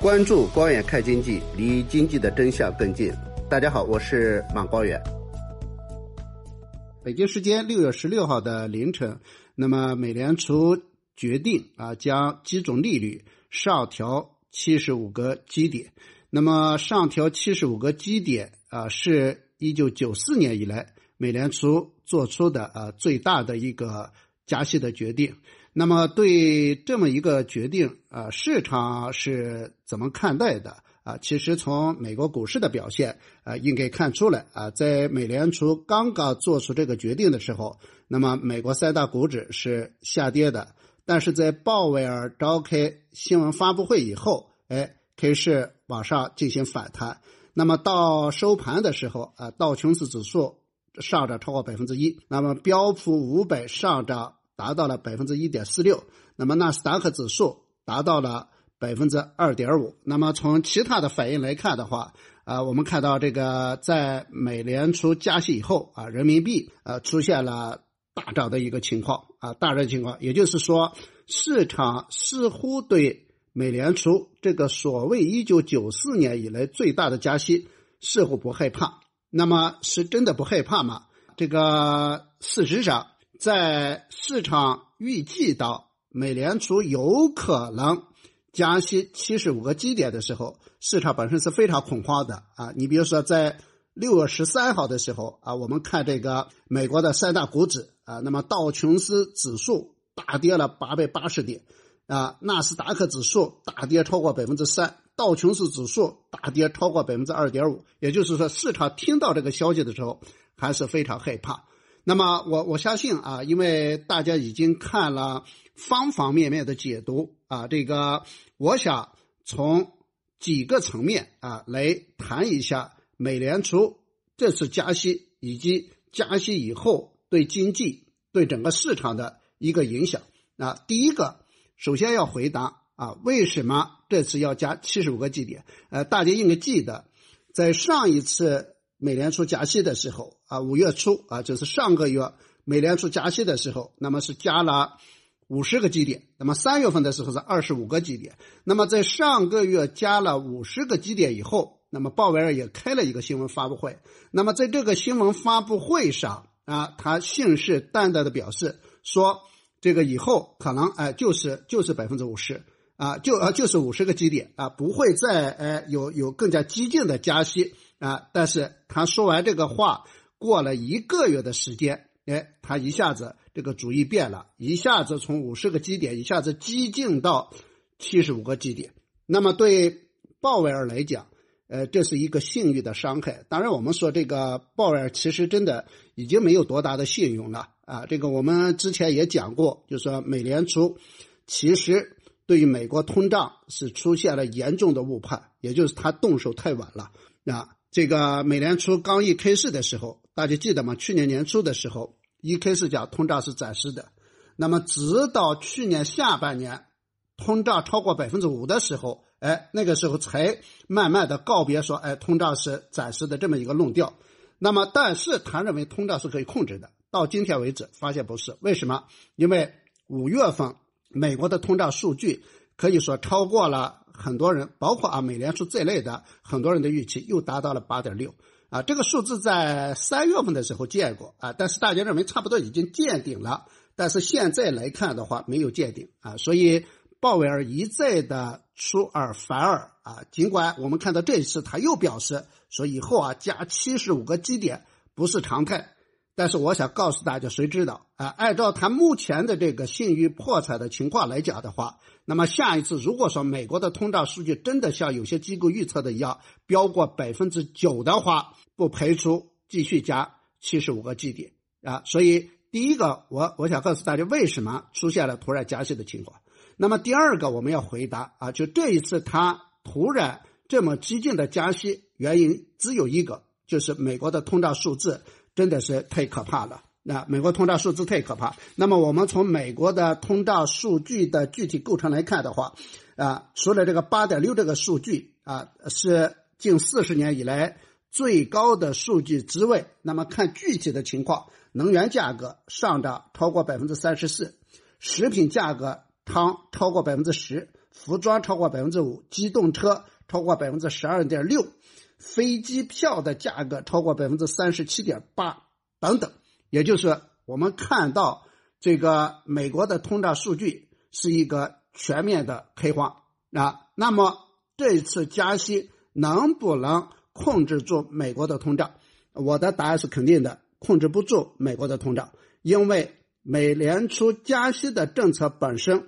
关注光远看经济，离经济的真相更近。大家好，我是马光远。北京时间六月十六号的凌晨，那么美联储决定啊，将基准利率上调七十五个基点。那么上调七十五个基点啊，是一九九四年以来美联储做出的啊最大的一个加息的决定。那么，对这么一个决定啊，市场是怎么看待的啊？其实从美国股市的表现啊，应该看出来啊，在美联储刚刚做出这个决定的时候，那么美国三大股指是下跌的，但是在鲍威尔召开新闻发布会以后，哎，开始往上进行反弹。那么到收盘的时候啊，道琼斯指数上涨超过百分之一，那么标普五百上涨。达到了百分之一点四六，那么纳斯达克指数达到了百分之二点五。那么从其他的反应来看的话，啊，我们看到这个在美联储加息以后啊，人民币啊出现了大涨的一个情况啊，大涨情况，也就是说，市场似乎对美联储这个所谓一九九四年以来最大的加息似乎不害怕。那么是真的不害怕吗？这个事实上。在市场预计到美联储有可能加息七十五个基点的时候，市场本身是非常恐慌的啊！你比如说，在六月十三号的时候啊，我们看这个美国的三大股指啊，那么道琼斯指数大跌了八百八十点啊，纳斯达克指数大跌超过百分之三，道琼斯指数大跌超过百分之二点五。也就是说，市场听到这个消息的时候还是非常害怕。那么我我相信啊，因为大家已经看了方方面面的解读啊，这个我想从几个层面啊来谈一下美联储这次加息以及加息以后对经济对整个市场的一个影响啊。第一个，首先要回答啊，为什么这次要加七十五个基点？呃，大家应该记得，在上一次。美联储加息的时候啊，五月初啊，就是上个月美联储加息的时候，那么是加了五十个基点。那么三月份的时候是二十五个基点。那么在上个月加了五十个基点以后，那么鲍威尔也开了一个新闻发布会。那么在这个新闻发布会上啊，他信誓旦旦的表示说，这个以后可能哎就是就是百分之五十啊，就啊就是五十个基点啊，不会再哎有有更加激进的加息。啊！但是他说完这个话，过了一个月的时间，哎，他一下子这个主意变了，一下子从五十个基点，一下子激进到七十五个基点。那么对鲍威尔来讲，呃，这是一个信誉的伤害。当然，我们说这个鲍威尔其实真的已经没有多大的信用了啊。这个我们之前也讲过，就说美联储其实对于美国通胀是出现了严重的误判，也就是他动手太晚了啊。这个美联储刚一开市的时候，大家记得吗？去年年初的时候，一开始讲通胀是暂时的，那么直到去年下半年，通胀超过百分之五的时候，哎，那个时候才慢慢的告别说，哎，通胀是暂时的这么一个论调。那么，但是他认为通胀是可以控制的。到今天为止，发现不是，为什么？因为五月份美国的通胀数据可以说超过了。很多人，包括啊美联储在内的很多人的预期又达到了八点六啊，这个数字在三月份的时候见过啊，但是大家认为差不多已经见顶了，但是现在来看的话没有见顶啊，所以鲍威尔一再的出尔反尔啊，尽管我们看到这一次他又表示说以后啊加七十五个基点不是常态。但是我想告诉大家，谁知道啊？按照他目前的这个信誉破产的情况来讲的话，那么下一次如果说美国的通胀数据真的像有些机构预测的一样飙过百分之九的话，不排除继续加七十五个基点啊。所以第一个，我我想告诉大家为什么出现了突然加息的情况。那么第二个，我们要回答啊，就这一次他突然这么激进的加息，原因只有一个，就是美国的通胀数字。真的是太可怕了！那美国通胀数字太可怕。那么我们从美国的通胀数据的具体构成来看的话，啊，除了这个八点六这个数据啊是近四十年以来最高的数据之外，那么看具体的情况，能源价格上涨超过百分之三十四，食品价格汤超过百分之十，服装超过百分之五，机动车超过百分之十二点六，飞机票的价格超过百分之三十七点八等等。也就是我们看到这个美国的通胀数据是一个全面的黑化啊。那么这次加息能不能控制住美国的通胀？我的答案是肯定的，控制不住美国的通胀，因为。美联储加息的政策本身，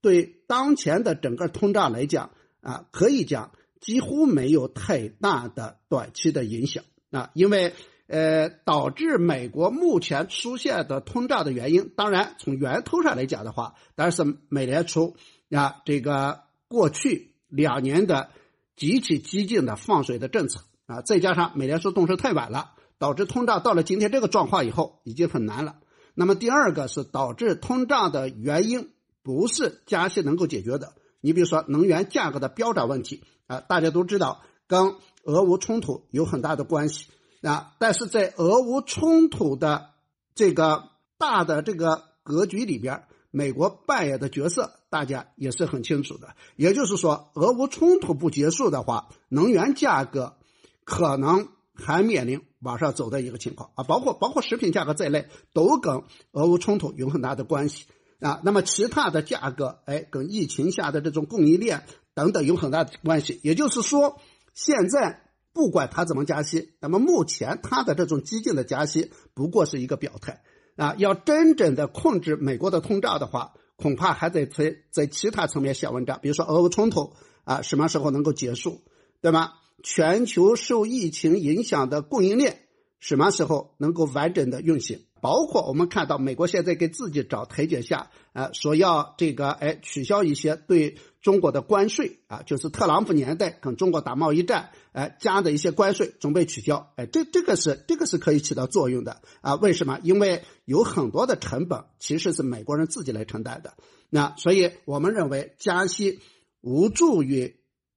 对当前的整个通胀来讲啊，可以讲几乎没有太大的短期的影响啊，因为呃，导致美国目前出现的通胀的原因，当然从源头上来讲的话，当然是美联储啊这个过去两年的极其激进的放水的政策啊，再加上美联储动手太晚了，导致通胀到了今天这个状况以后，已经很难了。那么第二个是导致通胀的原因，不是加息能够解决的。你比如说能源价格的飙涨问题啊，大家都知道跟俄乌冲突有很大的关系啊。但是在俄乌冲突的这个大的这个格局里边，美国扮演的角色大家也是很清楚的。也就是说，俄乌冲突不结束的话，能源价格可能。还面临往上走的一个情况啊，包括包括食品价格在内，都跟俄乌冲突有很大的关系啊。那么其他的价格，哎，跟疫情下的这种供应链等等有很大的关系。也就是说，现在不管他怎么加息，那么目前他的这种激进的加息不过是一个表态啊。要真正的控制美国的通胀的话，恐怕还得在在其他层面写文章，比如说俄乌冲突啊，什么时候能够结束，对吗？全球受疫情影响的供应链什么时候能够完整的运行？包括我们看到美国现在给自己找台阶下，呃，说要这个哎取消一些对中国的关税啊，就是特朗普年代跟中国打贸易战，哎加的一些关税准备取消，哎，这这个是这个是可以起到作用的啊？为什么？因为有很多的成本其实是美国人自己来承担的，那所以我们认为加息无助于。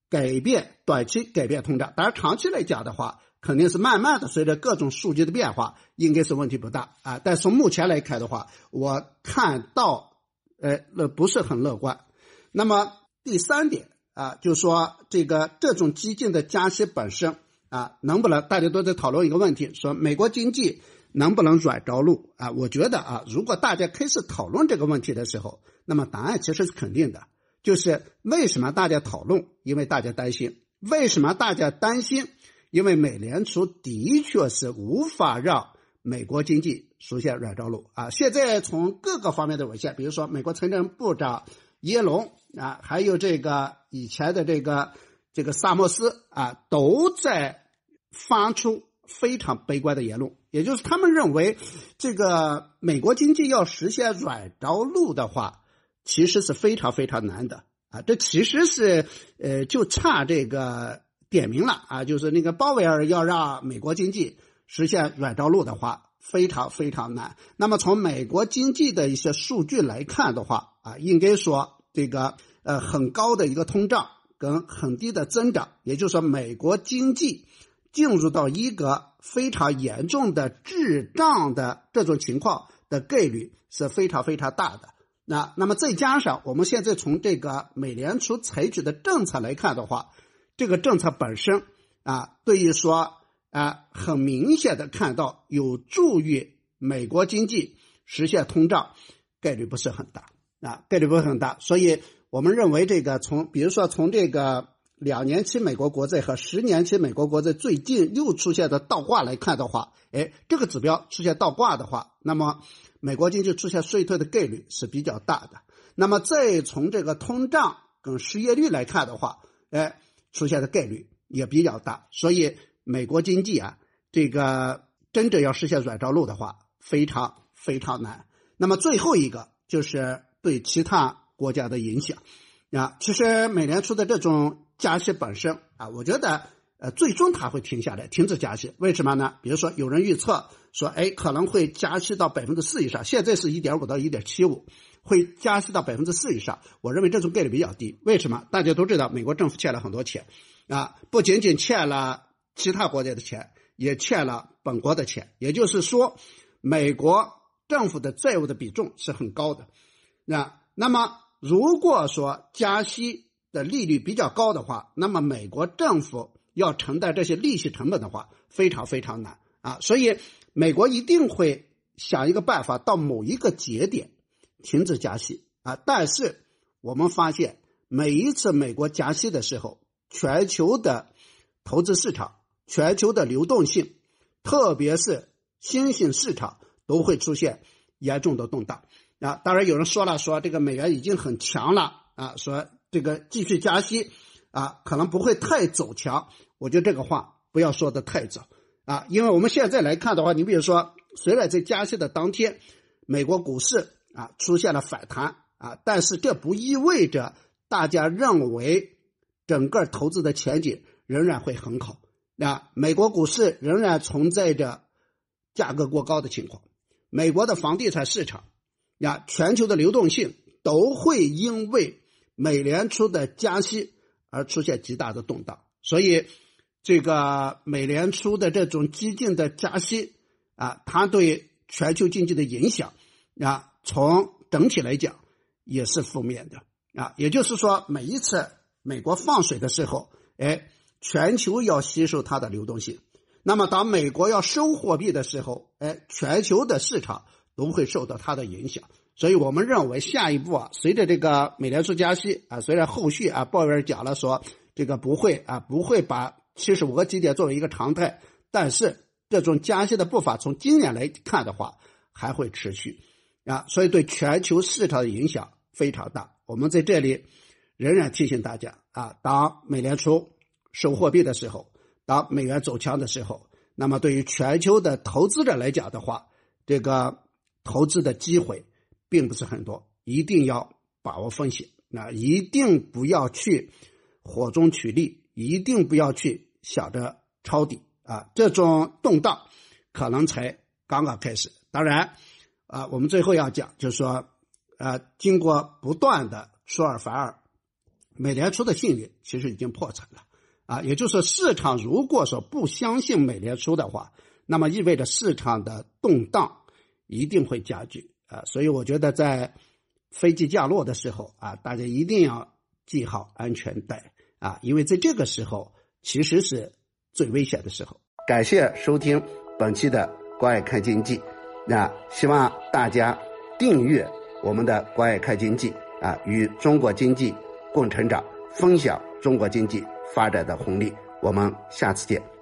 改变短期改变通胀，当然长期来讲的话，肯定是慢慢的随着各种数据的变化，应该是问题不大啊。但从目前来看的话，我看到，呃，那不是很乐观。那么第三点啊，就是说这个这种激进的加息本身啊，能不能大家都在讨论一个问题，说美国经济能不能软着陆啊？我觉得啊，如果大家开始讨论这个问题的时候，那么答案其实是肯定的。就是为什么大家讨论？因为大家担心。为什么大家担心？因为美联储的确是无法让美国经济实现软着陆啊！现在从各个方面的文献，比如说美国财政部长耶伦啊，还有这个以前的这个这个萨默斯啊，都在发出非常悲观的言论。也就是他们认为，这个美国经济要实现软着陆的话。其实是非常非常难的啊！这其实是呃，就差这个点名了啊！就是那个鲍威尔要让美国经济实现软着陆的话，非常非常难。那么从美国经济的一些数据来看的话啊，应该说这个呃很高的一个通胀跟很低的增长，也就是说美国经济进入到一个非常严重的滞胀的这种情况的概率是非常非常大的。那那么再加上我们现在从这个 美联储采取的政策来看的话，这个政策本身啊，对于说啊，很明显的看到有助于美国经济实现通胀概率不是很大啊，概率不是很大。所以我们认为这个从比如说从这个两年期美国国债和十年期美国国债最近又出现的倒挂来看的话，哎，这个指标出现倒挂的话，那么。美国经济出现衰退的概率是比较大的。那么再从这个通胀跟失业率来看的话，哎，出现的概率也比较大。所以美国经济啊，这个真正要实现软着陆的话，非常非常难。那么最后一个就是对其他国家的影响啊。其实美联储的这种加息本身啊，我觉得。呃，最终它会停下来，停止加息。为什么呢？比如说，有人预测说，哎，可能会加息到百分之四以上。现在是一点五到一点七五，会加息到百分之四以上。我认为这种概率比较低。为什么？大家都知道，美国政府欠了很多钱，啊，不仅仅欠了其他国家的钱，也欠了本国的钱。也就是说，美国政府的债务的比重是很高的。那那么，如果说加息的利率比较高的话，那么美国政府要承担这些利息成本的话，非常非常难啊。所以美国一定会想一个办法，到某一个节点停止加息啊。但是我们发现，每一次美国加息的时候，全球的投资市场、全球的流动性，特别是新兴市场，都会出现严重的动荡。啊，当然有人说了，说这个美元已经很强了啊，说这个继续加息啊，可能不会太走强。我觉得这个话不要说的太早啊，因为我们现在来看的话，你比如说，虽然在加息的当天，美国股市啊出现了反弹啊，但是这不意味着大家认为整个投资的前景仍然会很好啊。美国股市仍然存在着价格过高的情况，美国的房地产市场。呀，全球的流动性都会因为美联储的加息而出现极大的动荡，所以这个美联储的这种激进的加息啊，它对全球经济的影响啊，从整体来讲也是负面的啊。也就是说，每一次美国放水的时候，哎，全球要吸收它的流动性；那么当美国要收货币的时候，哎，全球的市场。都会受到它的影响，所以我们认为下一步啊，随着这个美联储加息啊，虽然后续啊鲍威尔讲了说这个不会啊不会把七十五个基点作为一个常态，但是这种加息的步伐从今年来看的话还会持续啊，所以对全球市场的影响非常大。我们在这里仍然提醒大家啊，当美联储收货币的时候，当美元走强的时候，那么对于全球的投资者来讲的话，这个。投资的机会并不是很多，一定要把握风险，那一定不要去火中取栗，一定不要去想着抄底啊！这种动荡可能才刚刚开始。当然，啊，我们最后要讲，就是说，啊，经过不断的出尔反尔，美联储的信誉其实已经破产了啊！也就是，市场如果说不相信美联储的话，那么意味着市场的动荡。一定会加剧啊，所以我觉得在飞机降落的时候啊，大家一定要系好安全带啊，因为在这个时候其实是最危险的时候。感谢收听本期的《关爱看经济》，那希望大家订阅我们的《关爱看经济》啊，与中国经济共成长，分享中国经济发展的红利。我们下次见。